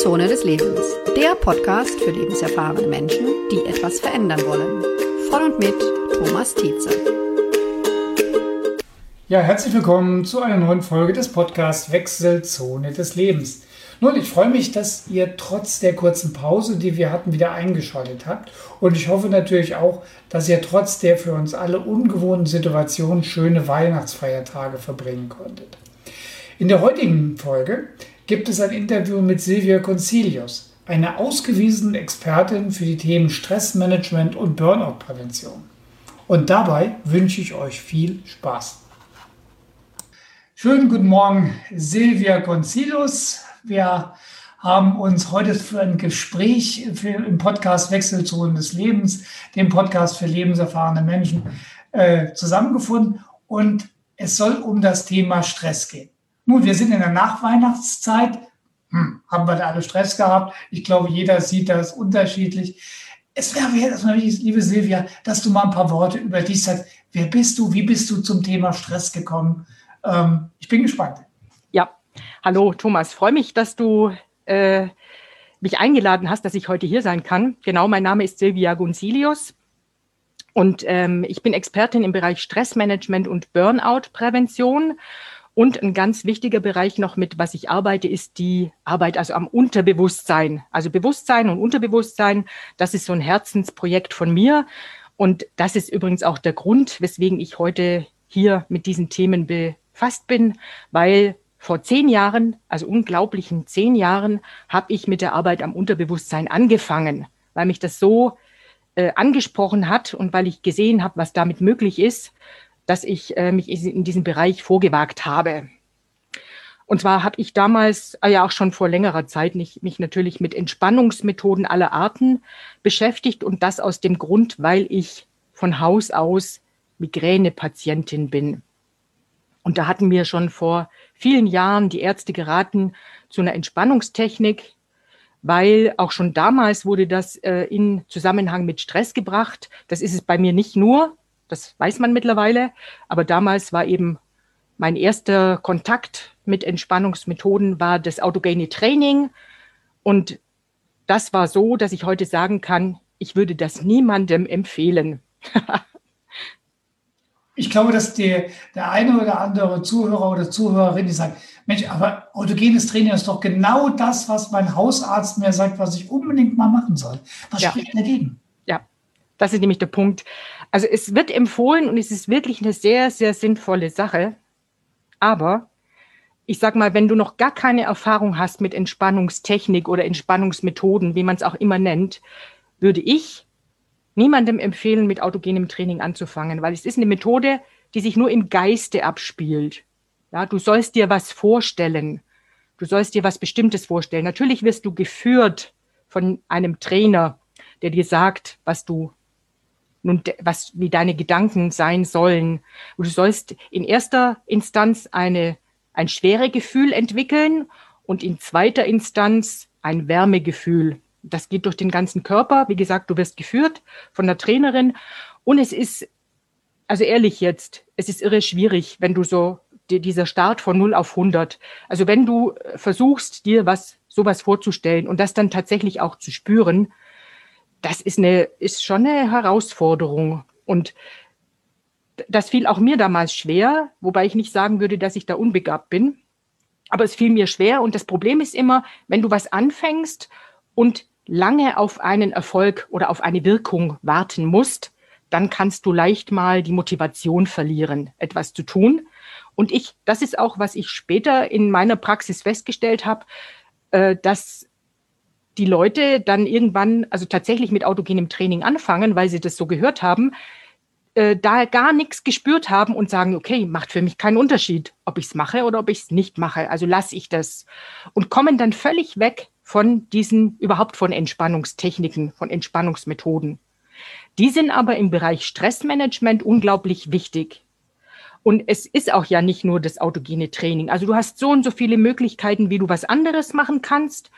Wechselzone des Lebens, der Podcast für lebenserfahrene Menschen, die etwas verändern wollen. Von und mit Thomas Tietze. Ja, herzlich willkommen zu einer neuen Folge des Podcasts Wechselzone des Lebens. Nun, ich freue mich, dass ihr trotz der kurzen Pause, die wir hatten, wieder eingeschaltet habt. Und ich hoffe natürlich auch, dass ihr trotz der für uns alle ungewohnten Situation schöne Weihnachtsfeiertage verbringen konntet. In der heutigen Folge gibt es ein Interview mit Silvia Concilius, eine ausgewiesene Expertin für die Themen Stressmanagement und Burnout-Prävention. Und dabei wünsche ich euch viel Spaß. Schönen guten Morgen, Silvia Concilius. Wir haben uns heute für ein Gespräch für, im Podcast Wechselzonen des Lebens, dem Podcast für lebenserfahrene Menschen, äh, zusammengefunden. Und es soll um das Thema Stress gehen. Nun, wir sind in der Nachweihnachtszeit. Hm, haben wir da alle Stress gehabt? Ich glaube, jeder sieht das unterschiedlich. Es wäre erstmal wichtig, liebe Silvia, dass du mal ein paar Worte über dich sagst. Wer bist du? Wie bist du zum Thema Stress gekommen? Ähm, ich bin gespannt. Ja, hallo Thomas. Freue mich, dass du äh, mich eingeladen hast, dass ich heute hier sein kann. Genau, mein Name ist Silvia Gunzilius und ähm, ich bin Expertin im Bereich Stressmanagement und Burnout-Prävention und ein ganz wichtiger Bereich noch mit, was ich arbeite, ist die Arbeit also am Unterbewusstsein. Also Bewusstsein und Unterbewusstsein, das ist so ein Herzensprojekt von mir. Und das ist übrigens auch der Grund, weswegen ich heute hier mit diesen Themen befasst bin, weil vor zehn Jahren, also unglaublichen zehn Jahren, habe ich mit der Arbeit am Unterbewusstsein angefangen, weil mich das so äh, angesprochen hat und weil ich gesehen habe, was damit möglich ist dass ich äh, mich in diesem Bereich vorgewagt habe. Und zwar habe ich damals, äh, ja auch schon vor längerer Zeit, nicht, mich natürlich mit Entspannungsmethoden aller Arten beschäftigt und das aus dem Grund, weil ich von Haus aus Migränepatientin bin. Und da hatten mir schon vor vielen Jahren die Ärzte geraten zu einer Entspannungstechnik, weil auch schon damals wurde das äh, in Zusammenhang mit Stress gebracht. Das ist es bei mir nicht nur, das weiß man mittlerweile. Aber damals war eben mein erster Kontakt mit Entspannungsmethoden war das autogene Training. Und das war so, dass ich heute sagen kann, ich würde das niemandem empfehlen. ich glaube, dass die, der eine oder andere Zuhörer oder Zuhörerin, die sagt, Mensch, aber autogenes Training ist doch genau das, was mein Hausarzt mir sagt, was ich unbedingt mal machen soll. Was ja. spricht dagegen? Das ist nämlich der Punkt. Also es wird empfohlen und es ist wirklich eine sehr, sehr sinnvolle Sache. Aber ich sag mal, wenn du noch gar keine Erfahrung hast mit Entspannungstechnik oder Entspannungsmethoden, wie man es auch immer nennt, würde ich niemandem empfehlen, mit autogenem Training anzufangen, weil es ist eine Methode, die sich nur im Geiste abspielt. Ja, du sollst dir was vorstellen. Du sollst dir was Bestimmtes vorstellen. Natürlich wirst du geführt von einem Trainer, der dir sagt, was du nun, was, wie deine Gedanken sein sollen. Und du sollst in erster Instanz eine, ein Schweregefühl entwickeln und in zweiter Instanz ein Wärmegefühl. Das geht durch den ganzen Körper. Wie gesagt, du wirst geführt von der Trainerin. Und es ist, also ehrlich jetzt, es ist irre schwierig, wenn du so dieser Start von 0 auf 100. Also wenn du versuchst, dir was, sowas vorzustellen und das dann tatsächlich auch zu spüren, das ist, eine, ist schon eine Herausforderung. Und das fiel auch mir damals schwer, wobei ich nicht sagen würde, dass ich da unbegabt bin. Aber es fiel mir schwer. Und das Problem ist immer, wenn du was anfängst und lange auf einen Erfolg oder auf eine Wirkung warten musst, dann kannst du leicht mal die Motivation verlieren, etwas zu tun. Und ich, das ist auch, was ich später in meiner Praxis festgestellt habe, äh, dass die Leute dann irgendwann, also tatsächlich mit autogenem Training anfangen, weil sie das so gehört haben, äh, da gar nichts gespürt haben und sagen, okay, macht für mich keinen Unterschied, ob ich es mache oder ob ich es nicht mache. Also lasse ich das. Und kommen dann völlig weg von diesen, überhaupt von Entspannungstechniken, von Entspannungsmethoden. Die sind aber im Bereich Stressmanagement unglaublich wichtig. Und es ist auch ja nicht nur das autogene Training. Also du hast so und so viele Möglichkeiten, wie du was anderes machen kannst.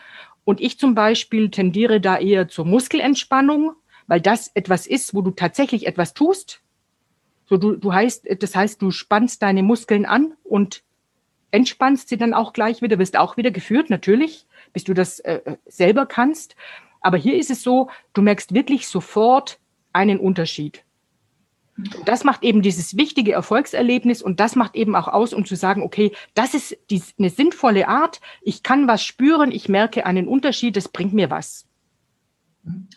Und ich zum Beispiel tendiere da eher zur Muskelentspannung, weil das etwas ist, wo du tatsächlich etwas tust. So, du, du heißt, das heißt, du spannst deine Muskeln an und entspannst sie dann auch gleich wieder, wirst auch wieder geführt, natürlich, bis du das äh, äh selber kannst. Aber hier ist es so, du merkst wirklich sofort einen Unterschied. Das macht eben dieses wichtige Erfolgserlebnis und das macht eben auch aus, um zu sagen, okay, das ist die, eine sinnvolle Art, ich kann was spüren, ich merke einen Unterschied, das bringt mir was.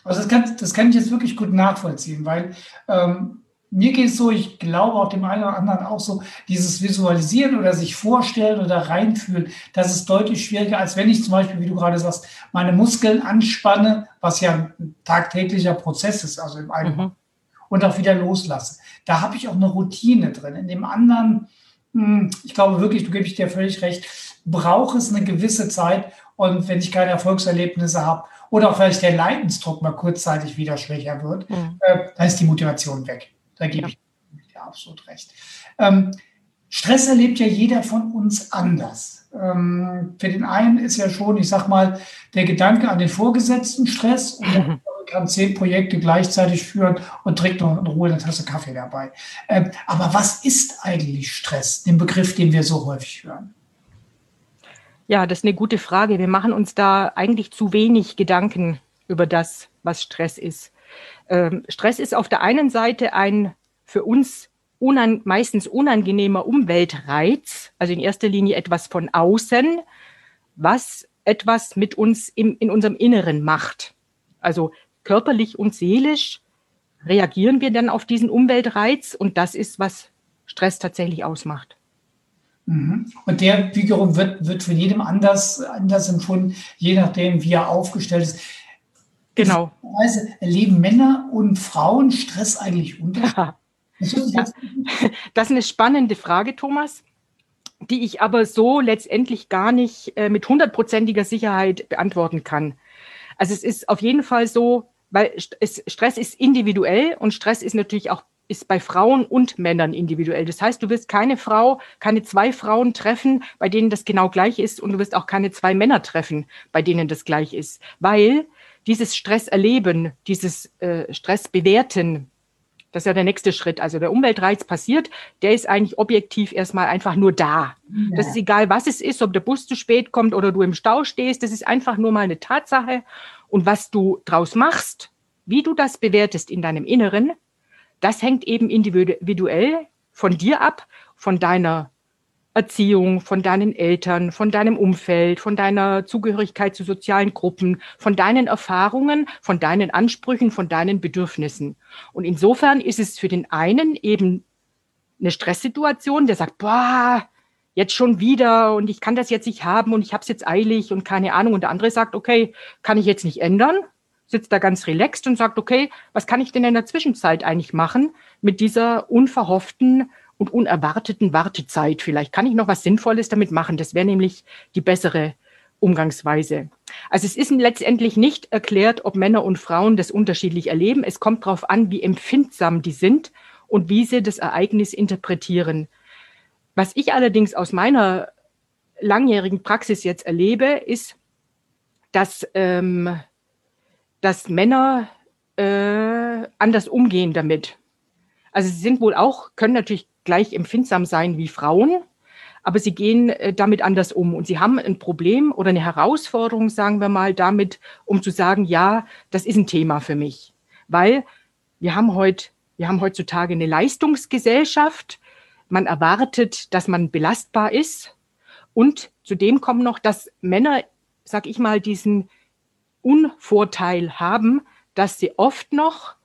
Also das kann, das kann ich jetzt wirklich gut nachvollziehen, weil ähm, mir geht es so, ich glaube auch dem einen oder anderen auch so, dieses Visualisieren oder sich vorstellen oder reinfühlen, das ist deutlich schwieriger, als wenn ich zum Beispiel, wie du gerade sagst, meine Muskeln anspanne, was ja ein tagtäglicher Prozess ist, also im Allgemeinen, mhm. Und auch wieder loslasse. Da habe ich auch eine Routine drin. In dem anderen, hm, ich glaube wirklich, du gebe ich dir völlig recht, braucht es eine gewisse Zeit. Und wenn ich keine Erfolgserlebnisse habe oder auch vielleicht der Leidensdruck mal kurzzeitig wieder schwächer wird, mhm. äh, dann ist die Motivation weg. Da gebe ja. ich dir absolut recht. Ähm, Stress erlebt ja jeder von uns anders. Ähm, für den einen ist ja schon, ich sag mal, der Gedanke an den Vorgesetzten Stress und. kann zehn Projekte gleichzeitig führen und trinkt noch in Ruhe eine Tasse Kaffee dabei. Ähm, aber was ist eigentlich Stress? Den Begriff, den wir so häufig hören. Ja, das ist eine gute Frage. Wir machen uns da eigentlich zu wenig Gedanken über das, was Stress ist. Ähm, Stress ist auf der einen Seite ein für uns unan meistens unangenehmer Umweltreiz, also in erster Linie etwas von außen, was etwas mit uns im, in unserem Inneren macht. Also körperlich und seelisch reagieren wir dann auf diesen Umweltreiz und das ist, was Stress tatsächlich ausmacht. Mhm. Und der wiederum wird, wird von jedem anders, anders empfunden, je nachdem, wie er aufgestellt ist. Genau. Also erleben Männer und Frauen Stress eigentlich unter? Das ist eine spannende Frage, Thomas, die ich aber so letztendlich gar nicht äh, mit hundertprozentiger Sicherheit beantworten kann. Also es ist auf jeden Fall so, weil Stress ist individuell und Stress ist natürlich auch ist bei Frauen und Männern individuell. Das heißt, du wirst keine Frau, keine zwei Frauen treffen, bei denen das genau gleich ist und du wirst auch keine zwei Männer treffen, bei denen das gleich ist, weil dieses Stress erleben, dieses äh, Stress bewerten, das ist ja der nächste Schritt. Also der Umweltreiz passiert, der ist eigentlich objektiv erstmal einfach nur da. Ja. Das ist egal, was es ist, ob der Bus zu spät kommt oder du im Stau stehst, das ist einfach nur mal eine Tatsache. Und was du draus machst, wie du das bewertest in deinem Inneren, das hängt eben individuell von dir ab, von deiner Erziehung, von deinen Eltern, von deinem Umfeld, von deiner Zugehörigkeit zu sozialen Gruppen, von deinen Erfahrungen, von deinen Ansprüchen, von deinen Bedürfnissen. Und insofern ist es für den einen eben eine Stresssituation, der sagt, boah, jetzt schon wieder und ich kann das jetzt nicht haben und ich habe es jetzt eilig und keine Ahnung. Und der andere sagt, okay, kann ich jetzt nicht ändern, sitzt da ganz relaxed und sagt, okay, was kann ich denn in der Zwischenzeit eigentlich machen mit dieser unverhofften und unerwarteten Wartezeit. Vielleicht kann ich noch was Sinnvolles damit machen. Das wäre nämlich die bessere Umgangsweise. Also es ist letztendlich nicht erklärt, ob Männer und Frauen das unterschiedlich erleben. Es kommt darauf an, wie empfindsam die sind und wie sie das Ereignis interpretieren. Was ich allerdings aus meiner langjährigen Praxis jetzt erlebe, ist, dass, ähm, dass Männer äh, anders umgehen damit. Also sie sind wohl auch, können natürlich gleich empfindsam sein wie Frauen, aber sie gehen äh, damit anders um und sie haben ein Problem oder eine Herausforderung, sagen wir mal, damit, um zu sagen, ja, das ist ein Thema für mich, weil wir haben heute, wir haben heutzutage eine Leistungsgesellschaft. Man erwartet, dass man belastbar ist und zudem kommt noch, dass Männer, sag ich mal, diesen Unvorteil haben, dass sie oft noch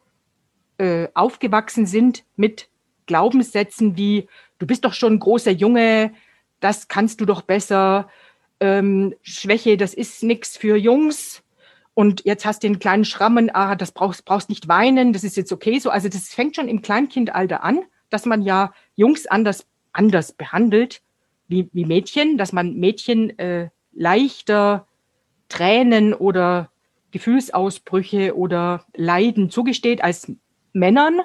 äh, aufgewachsen sind mit Glaubenssätzen wie, du bist doch schon ein großer Junge, das kannst du doch besser, ähm, Schwäche, das ist nichts für Jungs. Und jetzt hast du den kleinen Schrammen, ah, das brauchst, brauchst nicht weinen, das ist jetzt okay so. Also das fängt schon im Kleinkindalter an, dass man ja Jungs anders, anders behandelt wie, wie Mädchen, dass man Mädchen äh, leichter Tränen oder Gefühlsausbrüche oder Leiden zugesteht als Männern.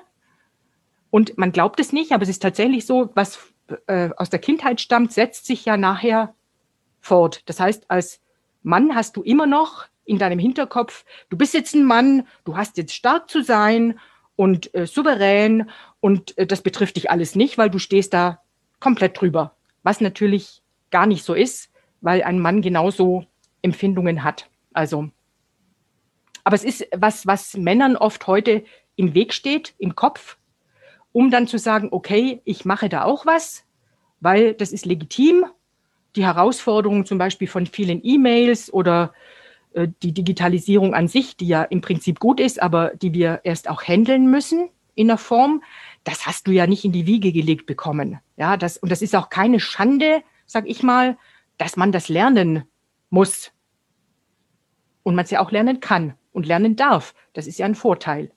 Und man glaubt es nicht, aber es ist tatsächlich so, was äh, aus der Kindheit stammt, setzt sich ja nachher fort. Das heißt, als Mann hast du immer noch in deinem Hinterkopf, du bist jetzt ein Mann, du hast jetzt stark zu sein und äh, souverän und äh, das betrifft dich alles nicht, weil du stehst da komplett drüber. Was natürlich gar nicht so ist, weil ein Mann genauso Empfindungen hat. Also, aber es ist was, was Männern oft heute im Weg steht, im Kopf, um dann zu sagen, okay, ich mache da auch was, weil das ist legitim. Die Herausforderungen zum Beispiel von vielen E-Mails oder die Digitalisierung an sich, die ja im Prinzip gut ist, aber die wir erst auch handeln müssen in der Form, das hast du ja nicht in die Wiege gelegt bekommen. Ja, das, und das ist auch keine Schande, sag ich mal, dass man das lernen muss. Und man es ja auch lernen kann und lernen darf. Das ist ja ein Vorteil.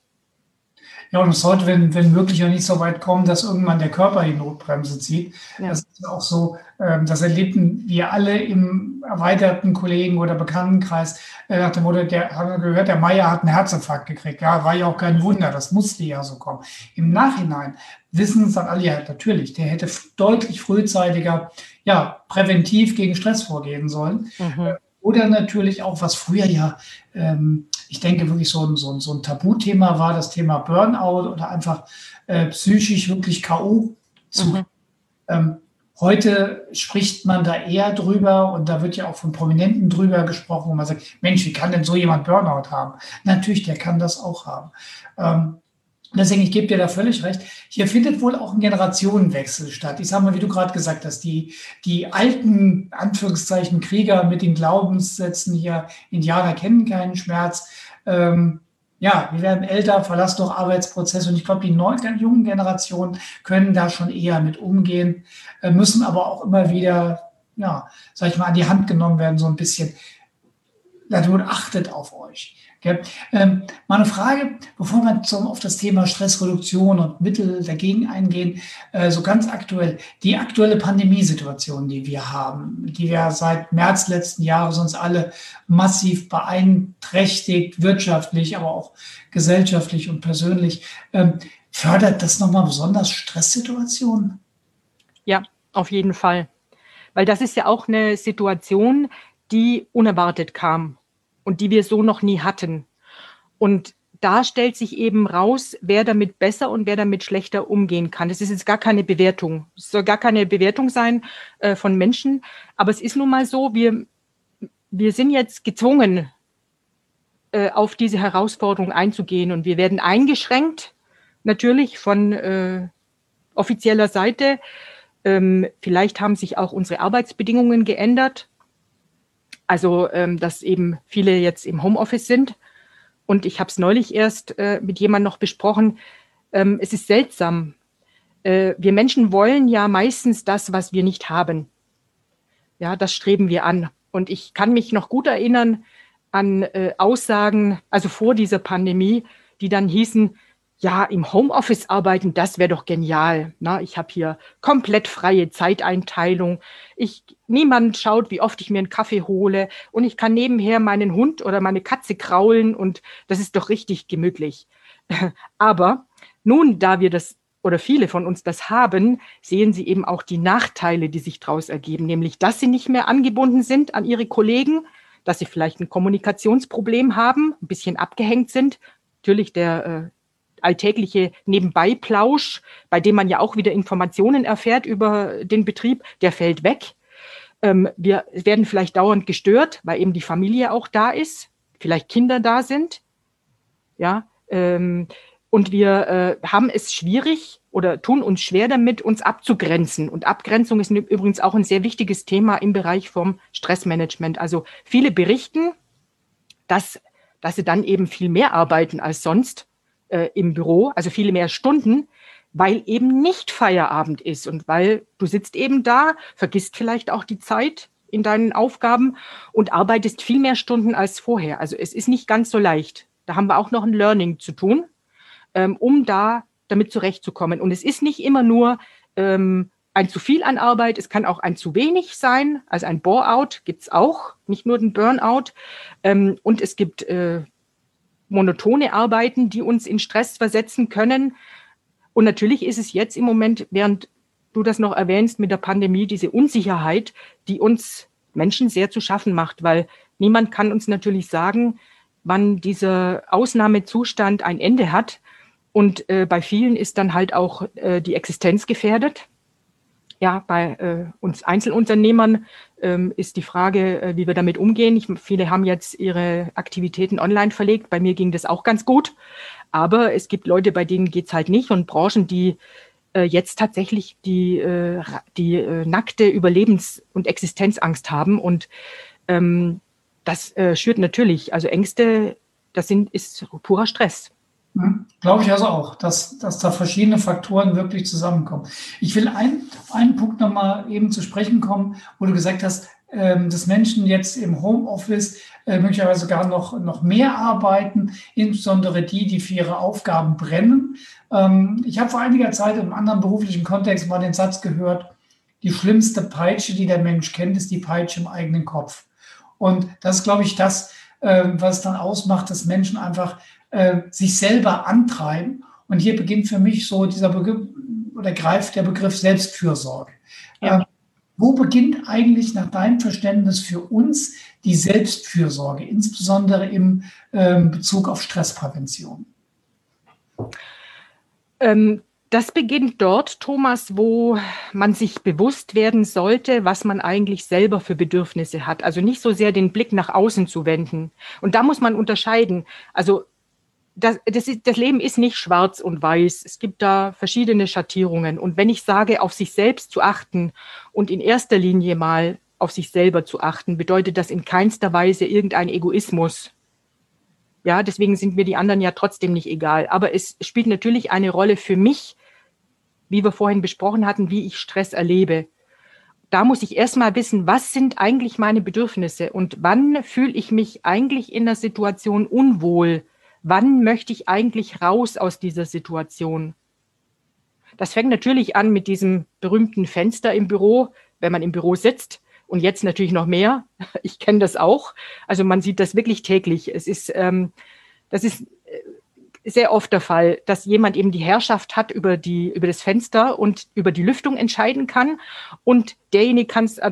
Ja, und es sollte, wenn, wenn möglich, auch nicht so weit kommen, dass irgendwann der Körper die Notbremse zieht. Ja. Das ist auch so, ähm, das erlebten wir alle im erweiterten Kollegen- oder Bekanntenkreis äh, nach dem Motto, der haben wir gehört, der Meier hat einen Herzinfarkt gekriegt. Ja, war ja auch kein Wunder, das musste ja so kommen. Im Nachhinein wissen es dann alle, ja, natürlich, der hätte deutlich frühzeitiger, ja, präventiv gegen Stress vorgehen sollen. Mhm. Oder natürlich auch, was früher ja, ähm, ich denke, wirklich so ein, so, ein, so ein Tabuthema war, das Thema Burnout oder einfach äh, psychisch wirklich K.O. zu. Mhm. Ähm, heute spricht man da eher drüber und da wird ja auch von Prominenten drüber gesprochen, wo man sagt, Mensch, wie kann denn so jemand Burnout haben? Natürlich, der kann das auch haben. Ähm, Deswegen, ich gebe dir da völlig recht. Hier findet wohl auch ein Generationenwechsel statt. Ich sage mal, wie du gerade gesagt hast, die, die alten, Anführungszeichen, Krieger mit den Glaubenssätzen hier, Indianer kennen keinen Schmerz. Ähm, ja, wir werden älter, verlassen doch Arbeitsprozesse und ich glaube, die neuen, jungen Generationen können da schon eher mit umgehen, äh, müssen aber auch immer wieder, ja, sag ich mal, an die Hand genommen werden, so ein bisschen. Natur achtet auf euch. Okay. Ähm, mal eine Frage, bevor wir zum, auf das Thema Stressreduktion und Mittel dagegen eingehen, äh, so ganz aktuell, die aktuelle Pandemiesituation, die wir haben, die wir seit März letzten Jahres uns alle massiv beeinträchtigt, wirtschaftlich, aber auch gesellschaftlich und persönlich, ähm, fördert das nochmal besonders Stresssituationen? Ja, auf jeden Fall. Weil das ist ja auch eine Situation, die unerwartet kam und die wir so noch nie hatten. Und da stellt sich eben raus, wer damit besser und wer damit schlechter umgehen kann. Das ist jetzt gar keine Bewertung. Es soll gar keine Bewertung sein äh, von Menschen. Aber es ist nun mal so, wir, wir sind jetzt gezwungen, äh, auf diese Herausforderung einzugehen. Und wir werden eingeschränkt, natürlich von äh, offizieller Seite. Ähm, vielleicht haben sich auch unsere Arbeitsbedingungen geändert. Also, ähm, dass eben viele jetzt im Homeoffice sind. Und ich habe es neulich erst äh, mit jemandem noch besprochen. Ähm, es ist seltsam. Äh, wir Menschen wollen ja meistens das, was wir nicht haben. Ja, das streben wir an. Und ich kann mich noch gut erinnern an äh, Aussagen, also vor dieser Pandemie, die dann hießen, ja, im Homeoffice arbeiten, das wäre doch genial. Na, ich habe hier komplett freie Zeiteinteilung. Ich, niemand schaut, wie oft ich mir einen Kaffee hole und ich kann nebenher meinen Hund oder meine Katze kraulen und das ist doch richtig gemütlich. Aber nun, da wir das oder viele von uns das haben, sehen sie eben auch die Nachteile, die sich daraus ergeben, nämlich, dass sie nicht mehr angebunden sind an ihre Kollegen, dass sie vielleicht ein Kommunikationsproblem haben, ein bisschen abgehängt sind. Natürlich der äh, alltägliche Nebenbeiplausch, bei dem man ja auch wieder Informationen erfährt über den Betrieb, der fällt weg. Ähm, wir werden vielleicht dauernd gestört, weil eben die Familie auch da ist, vielleicht Kinder da sind. Ja, ähm, und wir äh, haben es schwierig oder tun uns schwer damit, uns abzugrenzen. Und Abgrenzung ist übrigens auch ein sehr wichtiges Thema im Bereich vom Stressmanagement. Also viele berichten, dass, dass sie dann eben viel mehr arbeiten als sonst äh, im Büro, also viele mehr Stunden, weil eben nicht Feierabend ist und weil du sitzt eben da, vergisst vielleicht auch die Zeit in deinen Aufgaben und arbeitest viel mehr Stunden als vorher. Also es ist nicht ganz so leicht. Da haben wir auch noch ein Learning zu tun, ähm, um da damit zurechtzukommen. Und es ist nicht immer nur ähm, ein zu viel an Arbeit, es kann auch ein zu wenig sein. Also ein Bore-out gibt es auch, nicht nur den Burnout. Ähm, und es gibt äh, monotone Arbeiten, die uns in Stress versetzen können. Und natürlich ist es jetzt im Moment, während du das noch erwähnst mit der Pandemie, diese Unsicherheit, die uns Menschen sehr zu schaffen macht, weil niemand kann uns natürlich sagen, wann dieser Ausnahmezustand ein Ende hat. Und äh, bei vielen ist dann halt auch äh, die Existenz gefährdet. Ja, bei äh, uns Einzelunternehmern ist die Frage, äh, wie wir damit umgehen. Ich, viele haben jetzt ihre Aktivitäten online verlegt. Bei mir ging das auch ganz gut. Aber es gibt Leute, bei denen geht's halt nicht und Branchen, die äh, jetzt tatsächlich die, äh, die nackte Überlebens- und Existenzangst haben. Und ähm, das schürt natürlich, also Ängste, das sind, ist purer Stress. Mhm. Glaube ich also auch, dass, dass da verschiedene Faktoren wirklich zusammenkommen. Ich will ein, einen Punkt nochmal eben zu sprechen kommen, wo du gesagt hast, ähm, dass Menschen jetzt im Homeoffice äh, möglicherweise sogar noch, noch mehr arbeiten, insbesondere die, die für ihre Aufgaben brennen. Ähm, ich habe vor einiger Zeit im anderen beruflichen Kontext mal den Satz gehört, die schlimmste Peitsche, die der Mensch kennt, ist die Peitsche im eigenen Kopf. Und das ist, glaube ich, das, äh, was dann ausmacht, dass Menschen einfach äh, sich selber antreiben. Und hier beginnt für mich so dieser Begriff oder greift der Begriff Selbstfürsorge. Ja. Äh, wo beginnt eigentlich nach deinem Verständnis für uns die Selbstfürsorge, insbesondere im äh, Bezug auf Stressprävention? Ähm, das beginnt dort, Thomas, wo man sich bewusst werden sollte, was man eigentlich selber für Bedürfnisse hat. Also nicht so sehr den Blick nach außen zu wenden. Und da muss man unterscheiden. Also das, das, ist, das Leben ist nicht schwarz und weiß. Es gibt da verschiedene Schattierungen. Und wenn ich sage, auf sich selbst zu achten und in erster Linie mal auf sich selber zu achten, bedeutet das in keinster Weise irgendein Egoismus. Ja, deswegen sind mir die anderen ja trotzdem nicht egal. Aber es spielt natürlich eine Rolle für mich, wie wir vorhin besprochen hatten, wie ich Stress erlebe. Da muss ich erstmal wissen, was sind eigentlich meine Bedürfnisse und wann fühle ich mich eigentlich in der Situation unwohl wann möchte ich eigentlich raus aus dieser Situation? Das fängt natürlich an mit diesem berühmten Fenster im Büro, wenn man im Büro sitzt. Und jetzt natürlich noch mehr. Ich kenne das auch. Also man sieht das wirklich täglich. Es ist, ähm, das ist äh, sehr oft der Fall, dass jemand eben die Herrschaft hat über die, über das Fenster und über die Lüftung entscheiden kann. Und derjenige kann es äh,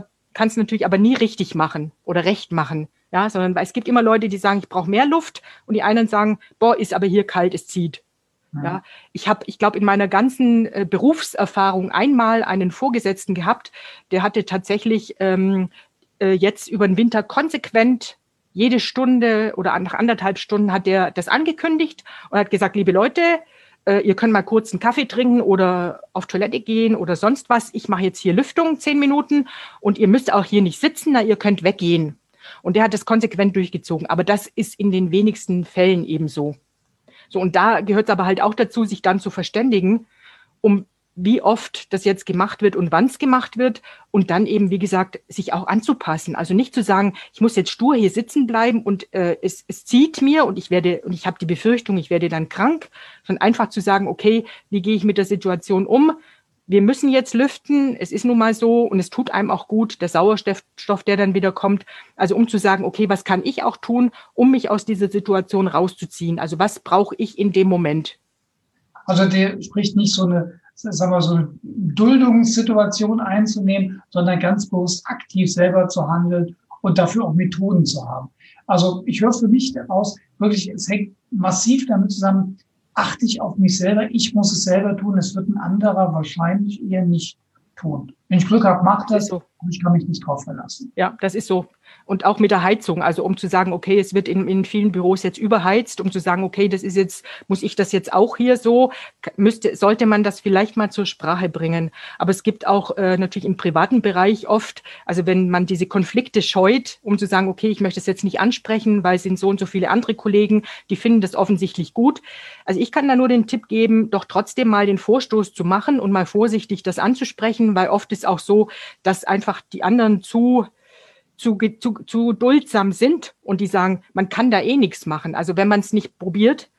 natürlich aber nie richtig machen oder recht machen. Ja, sondern es gibt immer Leute, die sagen, ich brauche mehr Luft und die anderen sagen, boah, ist aber hier kalt, es zieht. Ja, ja ich habe, ich glaube, in meiner ganzen äh, Berufserfahrung einmal einen Vorgesetzten gehabt, der hatte tatsächlich ähm, äh, jetzt über den Winter konsequent jede Stunde oder nach anderthalb Stunden hat der das angekündigt und hat gesagt, liebe Leute, äh, ihr könnt mal kurz einen Kaffee trinken oder auf Toilette gehen oder sonst was. Ich mache jetzt hier Lüftung zehn Minuten und ihr müsst auch hier nicht sitzen, na, ihr könnt weggehen. Und der hat das konsequent durchgezogen. Aber das ist in den wenigsten Fällen eben so. So, und da gehört es aber halt auch dazu, sich dann zu verständigen, um wie oft das jetzt gemacht wird und wann es gemacht wird und dann eben, wie gesagt, sich auch anzupassen. Also nicht zu sagen, ich muss jetzt stur hier sitzen bleiben und äh, es, es zieht mir und ich werde und ich habe die Befürchtung, ich werde dann krank, sondern einfach zu sagen, okay, wie gehe ich mit der Situation um? Wir müssen jetzt lüften, es ist nun mal so und es tut einem auch gut, der Sauerstoff, der dann wieder kommt. Also um zu sagen, okay, was kann ich auch tun, um mich aus dieser Situation rauszuziehen? Also was brauche ich in dem Moment? Also der spricht nicht so eine, sagen wir, so eine Duldungssituation einzunehmen, sondern ganz bewusst aktiv selber zu handeln und dafür auch Methoden zu haben. Also ich höre für mich daraus wirklich, es hängt massiv damit zusammen, achte ich auf mich selber, ich muss es selber tun, es wird ein anderer wahrscheinlich eher nicht tun. Wenn ich Glück habe, macht das, so. ich kann mich nicht drauf verlassen. Ja, das ist so und auch mit der Heizung, also um zu sagen, okay, es wird in, in vielen Büros jetzt überheizt, um zu sagen, okay, das ist jetzt, muss ich das jetzt auch hier so, müsste, sollte man das vielleicht mal zur Sprache bringen. Aber es gibt auch äh, natürlich im privaten Bereich oft, also wenn man diese Konflikte scheut, um zu sagen, okay, ich möchte es jetzt nicht ansprechen, weil es sind so und so viele andere Kollegen, die finden das offensichtlich gut. Also ich kann da nur den Tipp geben, doch trotzdem mal den Vorstoß zu machen und mal vorsichtig das anzusprechen, weil oft ist auch so, dass einfach die anderen zu zu, zu, zu duldsam sind und die sagen, man kann da eh nichts machen. Also wenn man es nicht probiert,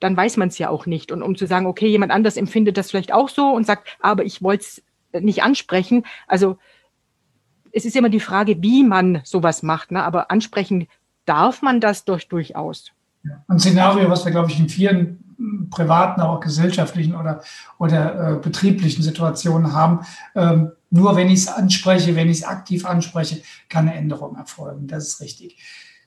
dann weiß man es ja auch nicht. Und um zu sagen, okay, jemand anders empfindet das vielleicht auch so und sagt, aber ich wollte es nicht ansprechen. Also es ist immer die Frage, wie man sowas macht. Ne? Aber ansprechen darf man das doch durchaus. Ein Szenario, was wir, glaube ich, in vielen privaten, aber auch gesellschaftlichen oder, oder äh, betrieblichen Situationen haben. Ähm, nur wenn ich es anspreche, wenn ich es aktiv anspreche, kann eine Änderung erfolgen. Das ist richtig.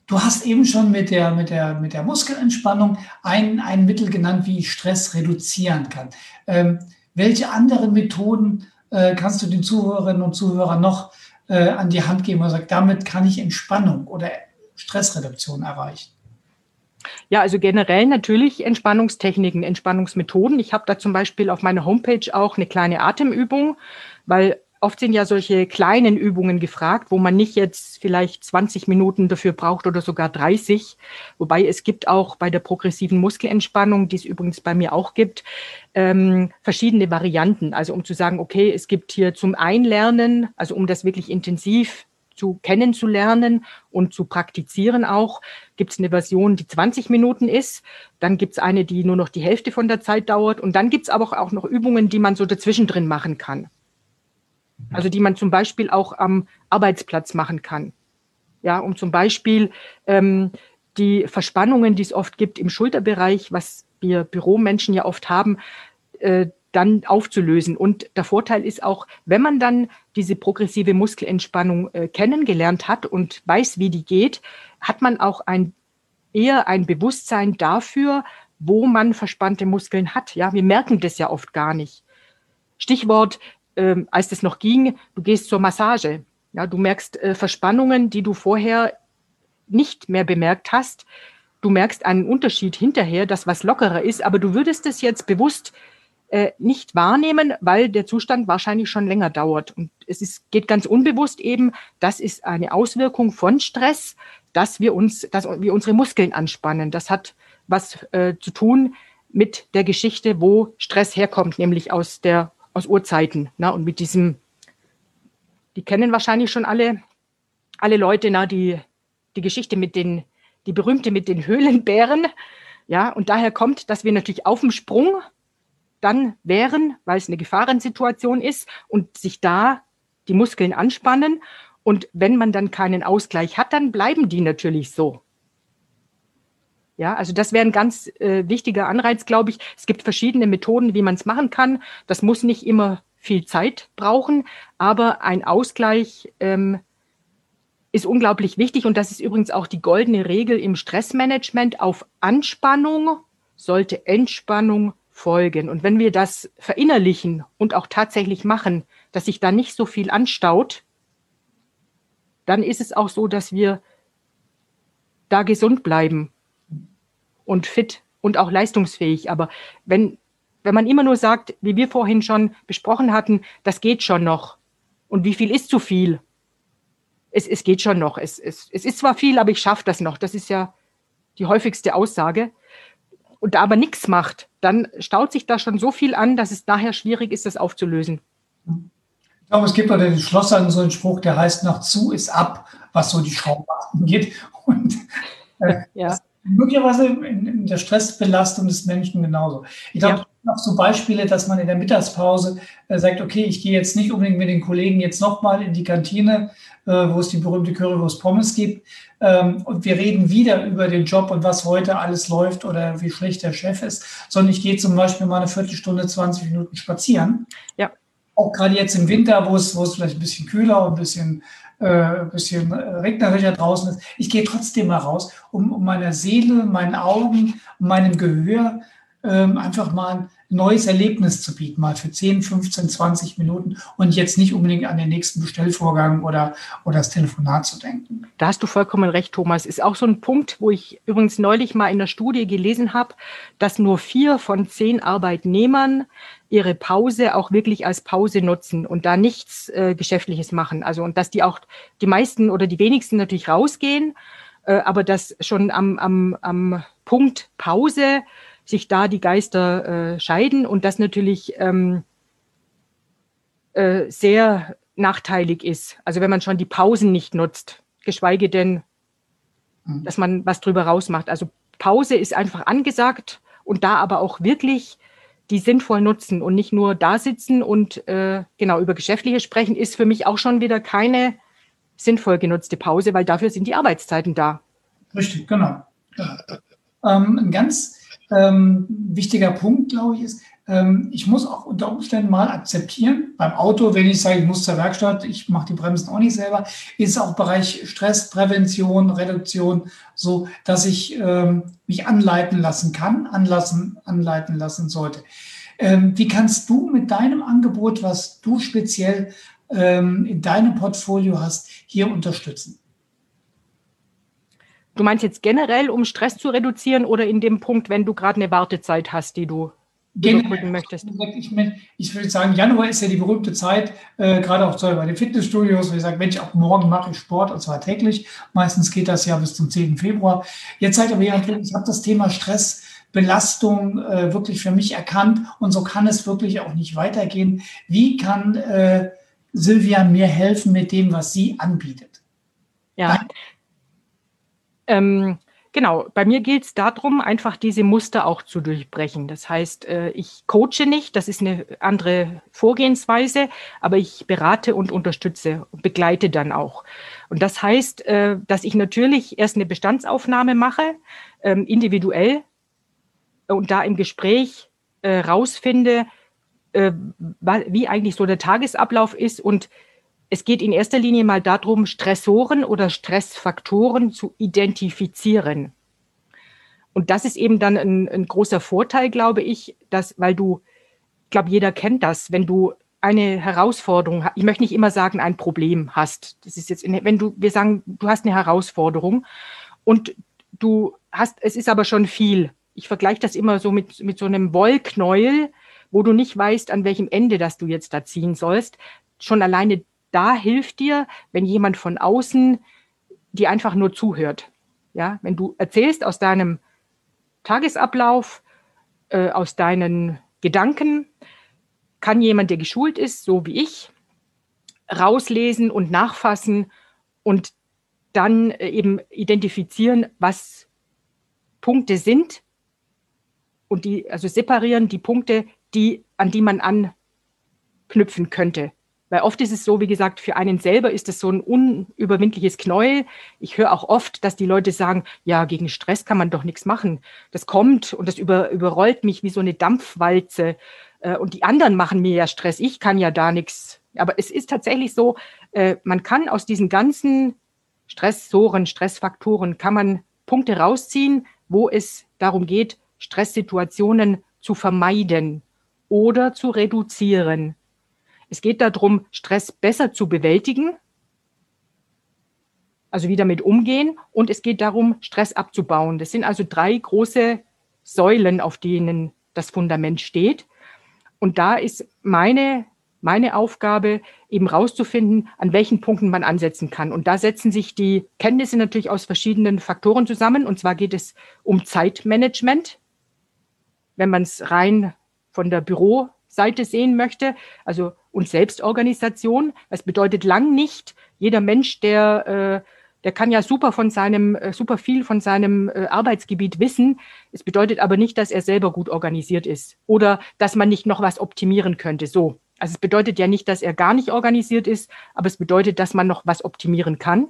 Du hast eben schon mit der, mit der, mit der Muskelentspannung ein, ein Mittel genannt, wie ich Stress reduzieren kann. Ähm, welche anderen Methoden äh, kannst du den Zuhörerinnen und Zuhörern noch äh, an die Hand geben und sagt, damit kann ich Entspannung oder Stressreduktion erreichen? Ja, also generell natürlich Entspannungstechniken, Entspannungsmethoden. Ich habe da zum Beispiel auf meiner Homepage auch eine kleine Atemübung, weil oft sind ja solche kleinen Übungen gefragt, wo man nicht jetzt vielleicht 20 Minuten dafür braucht oder sogar 30. Wobei es gibt auch bei der progressiven Muskelentspannung, die es übrigens bei mir auch gibt, ähm, verschiedene Varianten. Also um zu sagen, okay, es gibt hier zum Einlernen, also um das wirklich intensiv zu kennenzulernen und zu praktizieren auch, gibt es eine Version, die 20 Minuten ist. Dann gibt es eine, die nur noch die Hälfte von der Zeit dauert. Und dann gibt es aber auch noch Übungen, die man so dazwischen drin machen kann. Also die man zum Beispiel auch am Arbeitsplatz machen kann. Ja, um zum Beispiel ähm, die Verspannungen, die es oft gibt im Schulterbereich, was wir Büromenschen ja oft haben, äh, dann aufzulösen. Und der Vorteil ist auch, wenn man dann diese progressive Muskelentspannung äh, kennengelernt hat und weiß, wie die geht, hat man auch ein eher ein Bewusstsein dafür, wo man verspannte Muskeln hat. Ja, wir merken das ja oft gar nicht. Stichwort ähm, als das noch ging, du gehst zur Massage. Ja, du merkst äh, Verspannungen, die du vorher nicht mehr bemerkt hast. Du merkst einen Unterschied hinterher, dass was lockerer ist, aber du würdest es jetzt bewusst äh, nicht wahrnehmen, weil der Zustand wahrscheinlich schon länger dauert. Und es ist, geht ganz unbewusst eben, das ist eine Auswirkung von Stress, dass wir uns, dass wir unsere Muskeln anspannen. Das hat was äh, zu tun mit der Geschichte, wo Stress herkommt, nämlich aus der aus Urzeiten. Na, und mit diesem, die kennen wahrscheinlich schon alle, alle Leute, na, die, die Geschichte mit den, die berühmte mit den Höhlenbären. Ja, und daher kommt, dass wir natürlich auf dem Sprung dann wären, weil es eine Gefahrensituation ist und sich da die Muskeln anspannen. Und wenn man dann keinen Ausgleich hat, dann bleiben die natürlich so. Ja, also das wäre ein ganz äh, wichtiger Anreiz, glaube ich. Es gibt verschiedene Methoden, wie man es machen kann. Das muss nicht immer viel Zeit brauchen, aber ein Ausgleich ähm, ist unglaublich wichtig und das ist übrigens auch die goldene Regel im Stressmanagement. Auf Anspannung sollte Entspannung folgen. Und wenn wir das verinnerlichen und auch tatsächlich machen, dass sich da nicht so viel anstaut, dann ist es auch so, dass wir da gesund bleiben und fit und auch leistungsfähig. Aber wenn, wenn man immer nur sagt, wie wir vorhin schon besprochen hatten, das geht schon noch. Und wie viel ist zu viel? Es, es geht schon noch. Es, es, es ist zwar viel, aber ich schaffe das noch. Das ist ja die häufigste Aussage. Und da aber nichts macht, dann staut sich da schon so viel an, dass es daher schwierig ist, das aufzulösen. Ich glaube, es gibt bei den Schlossern so einen Spruch, der heißt, noch zu ist ab, was so die Schrauben angeht. Und äh, ja. das möglicherweise in, in, der Stressbelastung des Menschen genauso. Ich glaube, ja. noch so Beispiele, dass man in der Mittagspause äh, sagt, okay, ich gehe jetzt nicht unbedingt mit den Kollegen jetzt nochmal in die Kantine, äh, wo es die berühmte Currywurst Pommes gibt. Ähm, und wir reden wieder über den Job und was heute alles läuft oder wie schlecht der Chef ist, sondern ich gehe zum Beispiel mal eine Viertelstunde, 20 Minuten spazieren. Ja. Auch gerade jetzt im Winter, wo es, wo es vielleicht ein bisschen kühler und ein bisschen äh, bisschen äh, regnerischer draußen ist. Ich gehe trotzdem mal raus, um, um meiner Seele, meinen Augen, meinem Gehör ähm, einfach mal ein neues Erlebnis zu bieten, mal für 10, 15, 20 Minuten und jetzt nicht unbedingt an den nächsten Bestellvorgang oder, oder das Telefonat zu denken. Da hast du vollkommen recht, Thomas. Ist auch so ein Punkt, wo ich übrigens neulich mal in der Studie gelesen habe, dass nur vier von zehn Arbeitnehmern ihre Pause auch wirklich als Pause nutzen und da nichts äh, Geschäftliches machen. Also und dass die auch die meisten oder die wenigsten natürlich rausgehen, äh, aber dass schon am, am, am Punkt Pause sich da die Geister äh, scheiden und das natürlich ähm, äh, sehr nachteilig ist. Also wenn man schon die Pausen nicht nutzt, geschweige denn, mhm. dass man was drüber rausmacht. Also Pause ist einfach angesagt und da aber auch wirklich die sinnvoll nutzen und nicht nur da sitzen und äh, genau über Geschäftliche sprechen, ist für mich auch schon wieder keine sinnvoll genutzte Pause, weil dafür sind die Arbeitszeiten da. Richtig, genau. Ähm, ein ganz ähm, wichtiger Punkt, glaube ich, ist, ähm, ich muss auch unter Umständen mal akzeptieren, beim Auto, wenn ich sage, ich muss zur Werkstatt, ich mache die Bremsen auch nicht selber, ist auch Bereich Stressprävention, Reduktion so, dass ich ähm, mich anleiten lassen kann, anlassen, anleiten lassen sollte. Ähm, wie kannst du mit deinem Angebot, was du speziell ähm, in deinem Portfolio hast, hier unterstützen? Du meinst jetzt generell, um Stress zu reduzieren oder in dem Punkt, wenn du gerade eine Wartezeit hast, die du überbrücken möchtest? Ich, ich, würde sagen, Januar ist ja die berühmte Zeit, äh, gerade auch bei den Fitnessstudios, wo ich sage, Mensch, auch morgen mache ich Sport und zwar täglich. Meistens geht das ja bis zum 10. Februar. Jetzt seid aber ja, ich habe das Thema Stress Belastung äh, wirklich für mich erkannt und so kann es wirklich auch nicht weitergehen. Wie kann äh, Silvia mir helfen mit dem, was sie anbietet? Ja. Ähm, genau, bei mir geht es darum, einfach diese Muster auch zu durchbrechen. Das heißt, äh, ich coache nicht, das ist eine andere Vorgehensweise, aber ich berate und unterstütze und begleite dann auch. Und das heißt, äh, dass ich natürlich erst eine Bestandsaufnahme mache, ähm, individuell, und da im Gespräch äh, rausfinde, äh, wie eigentlich so der Tagesablauf ist. Und es geht in erster Linie mal darum, Stressoren oder Stressfaktoren zu identifizieren. Und das ist eben dann ein, ein großer Vorteil, glaube ich, dass, weil du, ich glaube, jeder kennt das, wenn du eine Herausforderung, ich möchte nicht immer sagen, ein Problem hast. Das ist jetzt, wenn du, wir sagen, du hast eine Herausforderung und du hast, es ist aber schon viel ich vergleiche das immer so mit, mit so einem Wollknäuel, wo du nicht weißt, an welchem Ende das du jetzt da ziehen sollst. Schon alleine da hilft dir, wenn jemand von außen dir einfach nur zuhört. Ja, wenn du erzählst aus deinem Tagesablauf, äh, aus deinen Gedanken, kann jemand, der geschult ist, so wie ich, rauslesen und nachfassen und dann äh, eben identifizieren, was Punkte sind, und die, also separieren die Punkte, die, an die man anknüpfen könnte. Weil oft ist es so, wie gesagt, für einen selber ist es so ein unüberwindliches Knäuel. Ich höre auch oft, dass die Leute sagen, ja, gegen Stress kann man doch nichts machen. Das kommt und das über, überrollt mich wie so eine Dampfwalze. Äh, und die anderen machen mir ja Stress. Ich kann ja da nichts. Aber es ist tatsächlich so, äh, man kann aus diesen ganzen Stressoren, Stressfaktoren, kann man Punkte rausziehen, wo es darum geht, Stresssituationen zu vermeiden oder zu reduzieren. Es geht darum, Stress besser zu bewältigen, also wie damit umgehen, und es geht darum, Stress abzubauen. Das sind also drei große Säulen, auf denen das Fundament steht. Und da ist meine, meine Aufgabe, eben rauszufinden, an welchen Punkten man ansetzen kann. Und da setzen sich die Kenntnisse natürlich aus verschiedenen Faktoren zusammen. Und zwar geht es um Zeitmanagement wenn man es rein von der Büroseite sehen möchte, also und Selbstorganisation. Das bedeutet lang nicht, jeder Mensch, der, äh, der kann ja super von seinem, äh, super viel von seinem äh, Arbeitsgebiet wissen. Es bedeutet aber nicht, dass er selber gut organisiert ist oder dass man nicht noch was optimieren könnte. So. Also es bedeutet ja nicht, dass er gar nicht organisiert ist, aber es bedeutet, dass man noch was optimieren kann.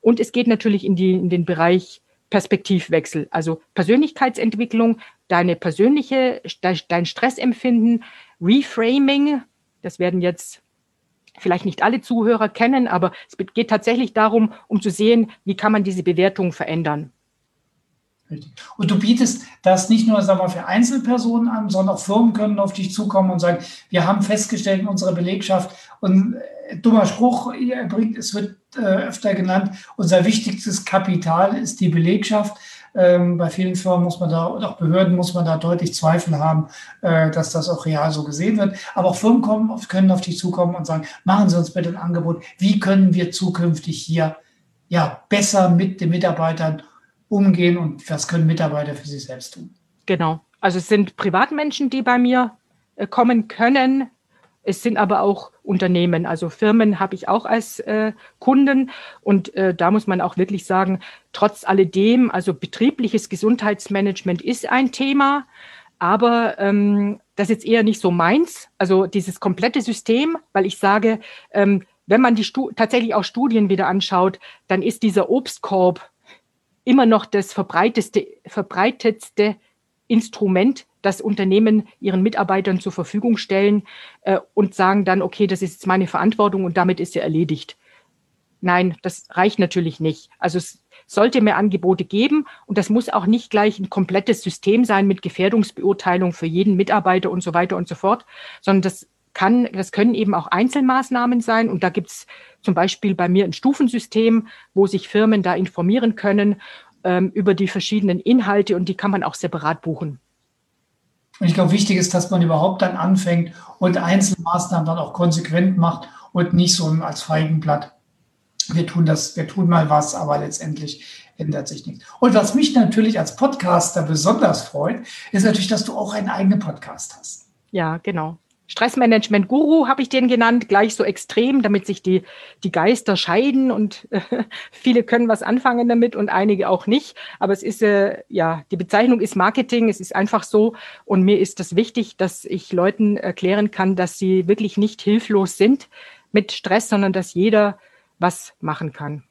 Und es geht natürlich in, die, in den Bereich Perspektivwechsel, also Persönlichkeitsentwicklung, deine persönliche, dein Stressempfinden, Reframing, das werden jetzt vielleicht nicht alle Zuhörer kennen, aber es geht tatsächlich darum, um zu sehen, wie kann man diese Bewertung verändern. Und du bietest das nicht nur sagen wir, für Einzelpersonen an, sondern auch Firmen können auf dich zukommen und sagen, wir haben festgestellt in unserer Belegschaft und äh, dummer Spruch, ihr bringt, es wird äh, öfter genannt, unser wichtigstes Kapital ist die Belegschaft. Ähm, bei vielen Firmen muss man da und auch Behörden muss man da deutlich Zweifel haben, äh, dass das auch real so gesehen wird. Aber auch Firmen kommen, können auf dich zukommen und sagen, machen Sie uns bitte ein Angebot. Wie können wir zukünftig hier ja besser mit den Mitarbeitern umgehen und was können Mitarbeiter für sich selbst tun? Genau. Also es sind Privatmenschen, die bei mir äh, kommen können. Es sind aber auch Unternehmen, also Firmen habe ich auch als äh, Kunden. Und äh, da muss man auch wirklich sagen, trotz alledem, also betriebliches Gesundheitsmanagement ist ein Thema, aber ähm, das ist jetzt eher nicht so meins, also dieses komplette System, weil ich sage, ähm, wenn man die Stu tatsächlich auch Studien wieder anschaut, dann ist dieser Obstkorb immer noch das verbreitetste, verbreitetste Instrument, das Unternehmen ihren Mitarbeitern zur Verfügung stellen äh, und sagen dann, okay, das ist jetzt meine Verantwortung und damit ist sie erledigt. Nein, das reicht natürlich nicht. Also es, sollte mehr Angebote geben und das muss auch nicht gleich ein komplettes System sein mit Gefährdungsbeurteilung für jeden Mitarbeiter und so weiter und so fort, sondern das kann, das können eben auch Einzelmaßnahmen sein. Und da gibt's zum Beispiel bei mir ein Stufensystem, wo sich Firmen da informieren können ähm, über die verschiedenen Inhalte und die kann man auch separat buchen. Und ich glaube, wichtig ist, dass man überhaupt dann anfängt und Einzelmaßnahmen dann auch konsequent macht und nicht so als Feigenblatt. Wir tun das, wir tun mal was, aber letztendlich ändert sich nichts. Und was mich natürlich als Podcaster besonders freut, ist natürlich, dass du auch einen eigenen Podcast hast. Ja, genau. Stressmanagement-Guru habe ich den genannt, gleich so extrem, damit sich die, die Geister scheiden und äh, viele können was anfangen damit und einige auch nicht. Aber es ist, äh, ja, die Bezeichnung ist Marketing, es ist einfach so und mir ist das wichtig, dass ich Leuten erklären kann, dass sie wirklich nicht hilflos sind mit Stress, sondern dass jeder was machen kann.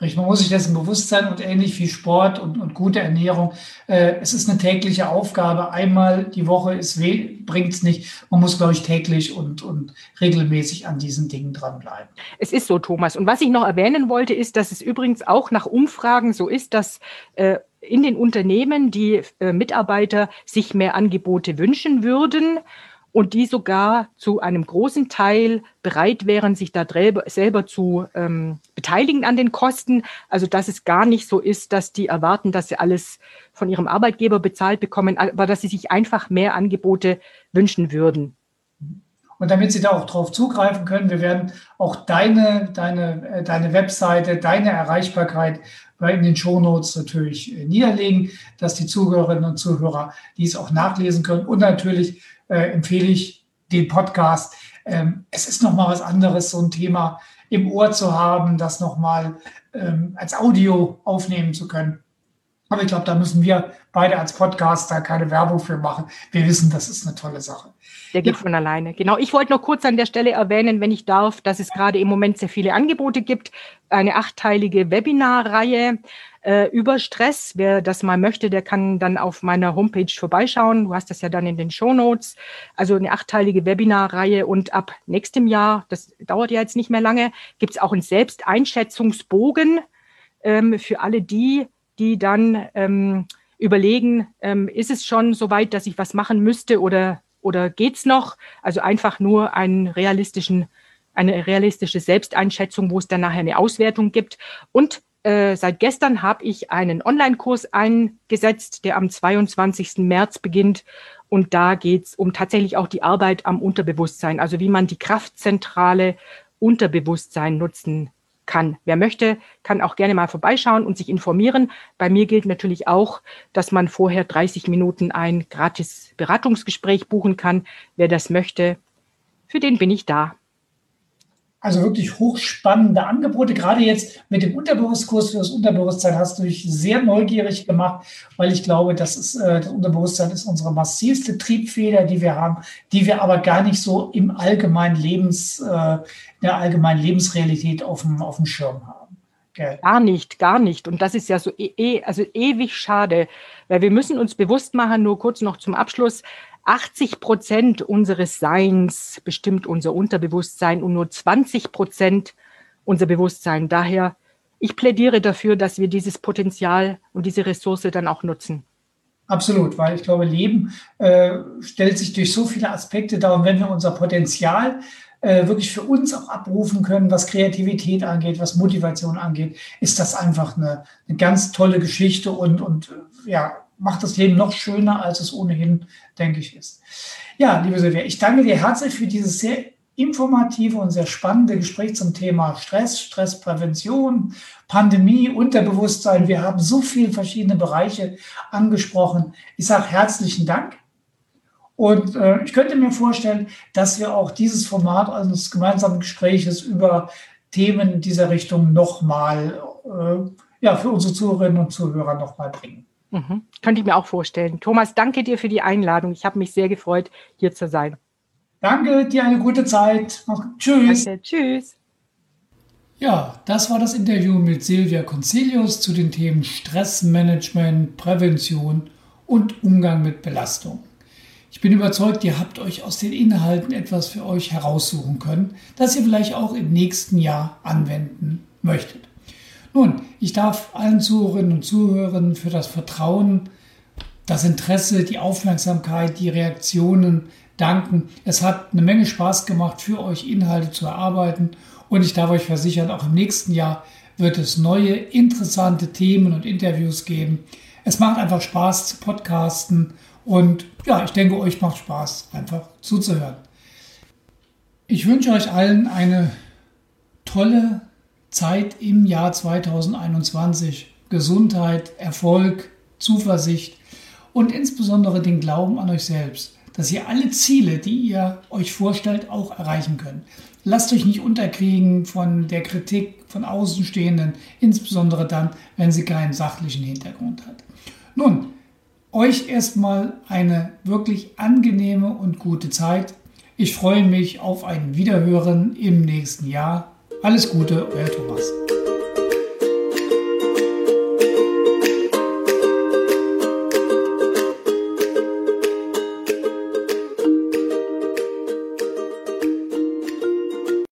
Man muss sich dessen bewusst sein und ähnlich wie Sport und, und gute Ernährung. Äh, es ist eine tägliche Aufgabe. Einmal die Woche bringt es nicht. Man muss, glaube ich, täglich und, und regelmäßig an diesen Dingen dranbleiben. Es ist so, Thomas. Und was ich noch erwähnen wollte, ist, dass es übrigens auch nach Umfragen so ist, dass äh, in den Unternehmen die äh, Mitarbeiter sich mehr Angebote wünschen würden und die sogar zu einem großen Teil bereit wären, sich da selber zu ähm, beteiligen an den Kosten. Also dass es gar nicht so ist, dass die erwarten, dass sie alles von ihrem Arbeitgeber bezahlt bekommen, aber dass sie sich einfach mehr Angebote wünschen würden. Und damit Sie da auch drauf zugreifen können, wir werden auch deine, deine, äh, deine Webseite, deine Erreichbarkeit in den Shownotes natürlich äh, niederlegen, dass die Zuhörerinnen und Zuhörer dies auch nachlesen können. Und natürlich äh, empfehle ich den Podcast. Ähm, es ist nochmal was anderes, so ein Thema im Ohr zu haben, das nochmal ähm, als Audio aufnehmen zu können. Aber ich glaube, da müssen wir beide als Podcaster keine Werbung für machen. Wir wissen, das ist eine tolle Sache. Der geht ja. von alleine. Genau. Ich wollte noch kurz an der Stelle erwähnen, wenn ich darf, dass es gerade im Moment sehr viele Angebote gibt. Eine achtteilige Webinarreihe äh, über Stress. Wer das mal möchte, der kann dann auf meiner Homepage vorbeischauen. Du hast das ja dann in den Show Notes. Also eine achteilige Webinarreihe und ab nächstem Jahr, das dauert ja jetzt nicht mehr lange, gibt es auch einen Selbsteinschätzungsbogen ähm, für alle die, die dann ähm, überlegen, ähm, ist es schon so weit, dass ich was machen müsste oder, oder geht's noch? Also einfach nur einen realistischen, eine realistische Selbsteinschätzung, wo es dann nachher eine Auswertung gibt. Und äh, seit gestern habe ich einen Online-Kurs eingesetzt, der am 22. März beginnt. Und da geht es um tatsächlich auch die Arbeit am Unterbewusstsein, also wie man die Kraftzentrale Unterbewusstsein nutzen kann. Wer möchte, kann auch gerne mal vorbeischauen und sich informieren. Bei mir gilt natürlich auch, dass man vorher 30 Minuten ein gratis Beratungsgespräch buchen kann. Wer das möchte, für den bin ich da. Also wirklich hochspannende Angebote. Gerade jetzt mit dem Unterbewusstkurs für das Unterbewusstsein hast du dich sehr neugierig gemacht, weil ich glaube, das ist äh, das Unterbewusstsein ist unsere massivste Triebfeder, die wir haben, die wir aber gar nicht so im allgemeinen Lebens, äh, in der allgemeinen Lebensrealität auf dem, auf dem Schirm haben. Gar nicht, gar nicht. Und das ist ja so e, e also ewig schade, weil wir müssen uns bewusst machen, nur kurz noch zum Abschluss, 80 Prozent unseres Seins bestimmt unser Unterbewusstsein und nur 20 Prozent unser Bewusstsein. Daher, ich plädiere dafür, dass wir dieses Potenzial und diese Ressource dann auch nutzen. Absolut, weil ich glaube, Leben äh, stellt sich durch so viele Aspekte dar. Und wenn wir unser Potenzial äh, wirklich für uns auch abrufen können, was Kreativität angeht, was Motivation angeht, ist das einfach eine, eine ganz tolle Geschichte und, und ja, macht das Leben noch schöner, als es ohnehin, denke ich, ist. Ja, liebe Silvia, ich danke dir herzlich für dieses sehr informative und sehr spannende Gespräch zum Thema Stress, Stressprävention, Pandemie, Unterbewusstsein. Wir haben so viele verschiedene Bereiche angesprochen. Ich sage herzlichen Dank. Und äh, ich könnte mir vorstellen, dass wir auch dieses Format eines gemeinsamen Gespräches über Themen dieser Richtung nochmal äh, ja, für unsere Zuhörerinnen und Zuhörer nochmal bringen. Mhm. Könnte ich mir auch vorstellen. Thomas, danke dir für die Einladung. Ich habe mich sehr gefreut, hier zu sein. Danke, dir eine gute Zeit. Tschüss. Danke, tschüss. Ja, das war das Interview mit Silvia Concilius zu den Themen Stressmanagement, Prävention und Umgang mit Belastung. Ich bin überzeugt, ihr habt euch aus den Inhalten etwas für euch heraussuchen können, das ihr vielleicht auch im nächsten Jahr anwenden möchtet. Nun, ich darf allen Zuhörerinnen und Zuhörern für das Vertrauen, das Interesse, die Aufmerksamkeit, die Reaktionen danken. Es hat eine Menge Spaß gemacht, für euch Inhalte zu erarbeiten und ich darf euch versichern, auch im nächsten Jahr wird es neue interessante Themen und Interviews geben. Es macht einfach Spaß zu podcasten und ja, ich denke, euch macht Spaß, einfach zuzuhören. Ich wünsche euch allen eine tolle Zeit im Jahr 2021. Gesundheit, Erfolg, Zuversicht und insbesondere den Glauben an euch selbst, dass ihr alle Ziele, die ihr euch vorstellt, auch erreichen könnt. Lasst euch nicht unterkriegen von der Kritik von Außenstehenden, insbesondere dann, wenn sie keinen sachlichen Hintergrund hat. Nun, euch erstmal eine wirklich angenehme und gute Zeit. Ich freue mich auf ein Wiederhören im nächsten Jahr. Alles Gute, euer Thomas.